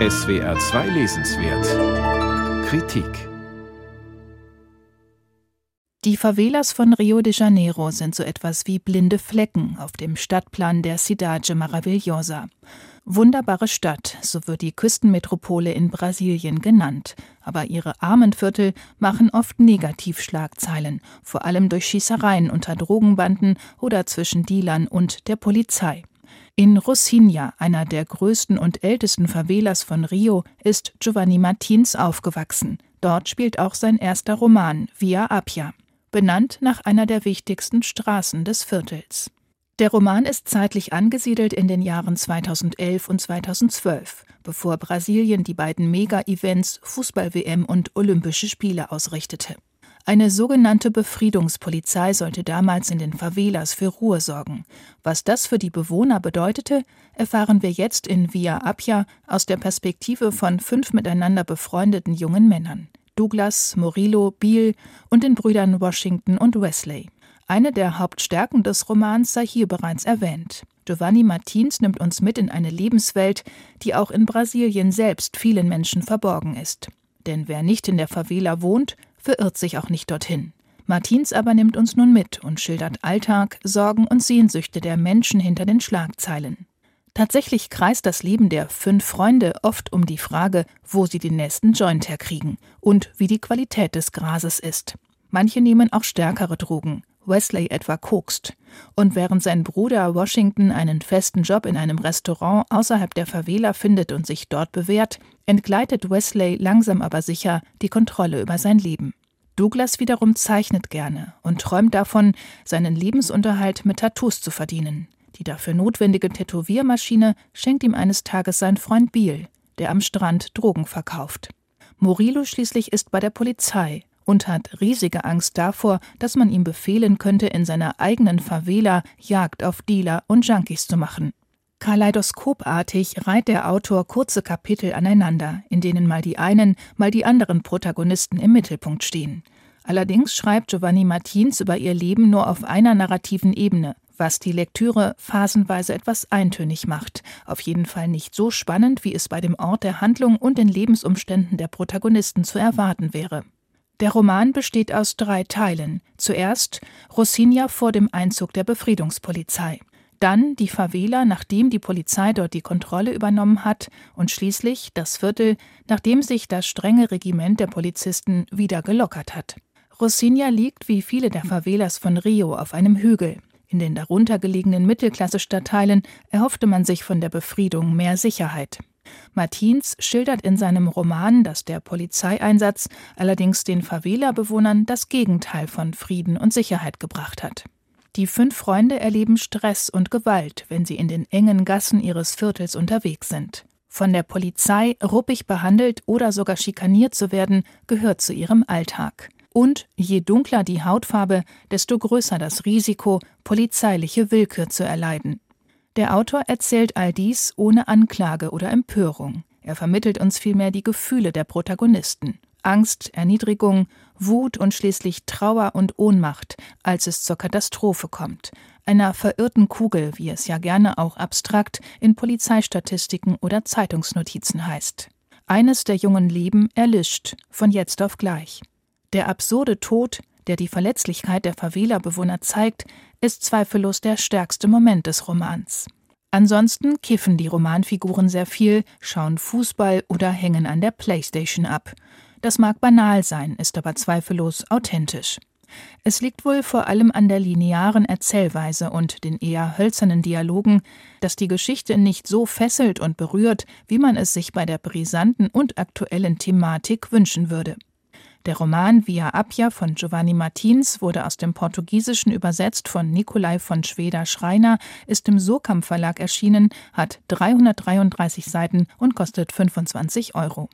SWR 2 Lesenswert Kritik Die Favelas von Rio de Janeiro sind so etwas wie blinde Flecken auf dem Stadtplan der Cidade Maravilhosa. Wunderbare Stadt, so wird die Küstenmetropole in Brasilien genannt. Aber ihre armen Viertel machen oft Negativschlagzeilen, vor allem durch Schießereien unter Drogenbanden oder zwischen Dealern und der Polizei. In Rocinha, einer der größten und ältesten Favelas von Rio, ist Giovanni Martins aufgewachsen. Dort spielt auch sein erster Roman Via Appia benannt nach einer der wichtigsten Straßen des Viertels. Der Roman ist zeitlich angesiedelt in den Jahren 2011 und 2012, bevor Brasilien die beiden Mega-Events Fußball-WM und Olympische Spiele ausrichtete. Eine sogenannte Befriedungspolizei sollte damals in den Favelas für Ruhe sorgen. Was das für die Bewohner bedeutete, erfahren wir jetzt in Via Appia aus der Perspektive von fünf miteinander befreundeten jungen Männern. Douglas, Murillo, Beale und den Brüdern Washington und Wesley. Eine der Hauptstärken des Romans sei hier bereits erwähnt. Giovanni Martins nimmt uns mit in eine Lebenswelt, die auch in Brasilien selbst vielen Menschen verborgen ist. Denn wer nicht in der Favela wohnt, verirrt sich auch nicht dorthin. Martins aber nimmt uns nun mit und schildert Alltag, Sorgen und Sehnsüchte der Menschen hinter den Schlagzeilen. Tatsächlich kreist das Leben der fünf Freunde oft um die Frage, wo sie den nächsten Joint herkriegen und wie die Qualität des Grases ist. Manche nehmen auch stärkere Drogen. Wesley etwa kokst. Und während sein Bruder Washington einen festen Job in einem Restaurant außerhalb der Favela findet und sich dort bewährt, entgleitet Wesley langsam aber sicher die Kontrolle über sein Leben. Douglas wiederum zeichnet gerne und träumt davon, seinen Lebensunterhalt mit Tattoos zu verdienen. Die dafür notwendige Tätowiermaschine schenkt ihm eines Tages sein Freund Biel, der am Strand Drogen verkauft. Murillo schließlich ist bei der Polizei und hat riesige Angst davor, dass man ihm befehlen könnte, in seiner eigenen Favela Jagd auf Dealer und Junkies zu machen. Kaleidoskopartig reiht der Autor kurze Kapitel aneinander, in denen mal die einen, mal die anderen Protagonisten im Mittelpunkt stehen. Allerdings schreibt Giovanni Martins über ihr Leben nur auf einer narrativen Ebene, was die Lektüre phasenweise etwas eintönig macht, auf jeden Fall nicht so spannend, wie es bei dem Ort der Handlung und den Lebensumständen der Protagonisten zu erwarten wäre. Der Roman besteht aus drei Teilen. Zuerst Rosinha vor dem Einzug der Befriedungspolizei. Dann die Favela, nachdem die Polizei dort die Kontrolle übernommen hat. Und schließlich das Viertel, nachdem sich das strenge Regiment der Polizisten wieder gelockert hat. Rosinha liegt wie viele der Favelas von Rio auf einem Hügel. In den darunter gelegenen Mittelklasse-Stadtteilen erhoffte man sich von der Befriedung mehr Sicherheit. Martins schildert in seinem Roman, dass der Polizeieinsatz allerdings den Favela-Bewohnern das Gegenteil von Frieden und Sicherheit gebracht hat. Die fünf Freunde erleben Stress und Gewalt, wenn sie in den engen Gassen ihres Viertels unterwegs sind. Von der Polizei ruppig behandelt oder sogar schikaniert zu werden, gehört zu ihrem Alltag. Und je dunkler die Hautfarbe, desto größer das Risiko, polizeiliche Willkür zu erleiden. Der Autor erzählt all dies ohne Anklage oder Empörung. Er vermittelt uns vielmehr die Gefühle der Protagonisten. Angst, Erniedrigung, Wut und schließlich Trauer und Ohnmacht, als es zur Katastrophe kommt, einer verirrten Kugel, wie es ja gerne auch abstrakt in Polizeistatistiken oder Zeitungsnotizen heißt. Eines der jungen Leben erlischt, von jetzt auf gleich. Der absurde Tod, der die Verletzlichkeit der Favela-Bewohner zeigt, ist zweifellos der stärkste Moment des Romans. Ansonsten kiffen die Romanfiguren sehr viel, schauen Fußball oder hängen an der Playstation ab. Das mag banal sein, ist aber zweifellos authentisch. Es liegt wohl vor allem an der linearen Erzählweise und den eher hölzernen Dialogen, dass die Geschichte nicht so fesselt und berührt, wie man es sich bei der brisanten und aktuellen Thematik wünschen würde. Der Roman Via Appia von Giovanni Martins wurde aus dem Portugiesischen übersetzt von Nikolai von Schweder-Schreiner, ist im Surkamp Verlag erschienen, hat 333 Seiten und kostet 25 Euro.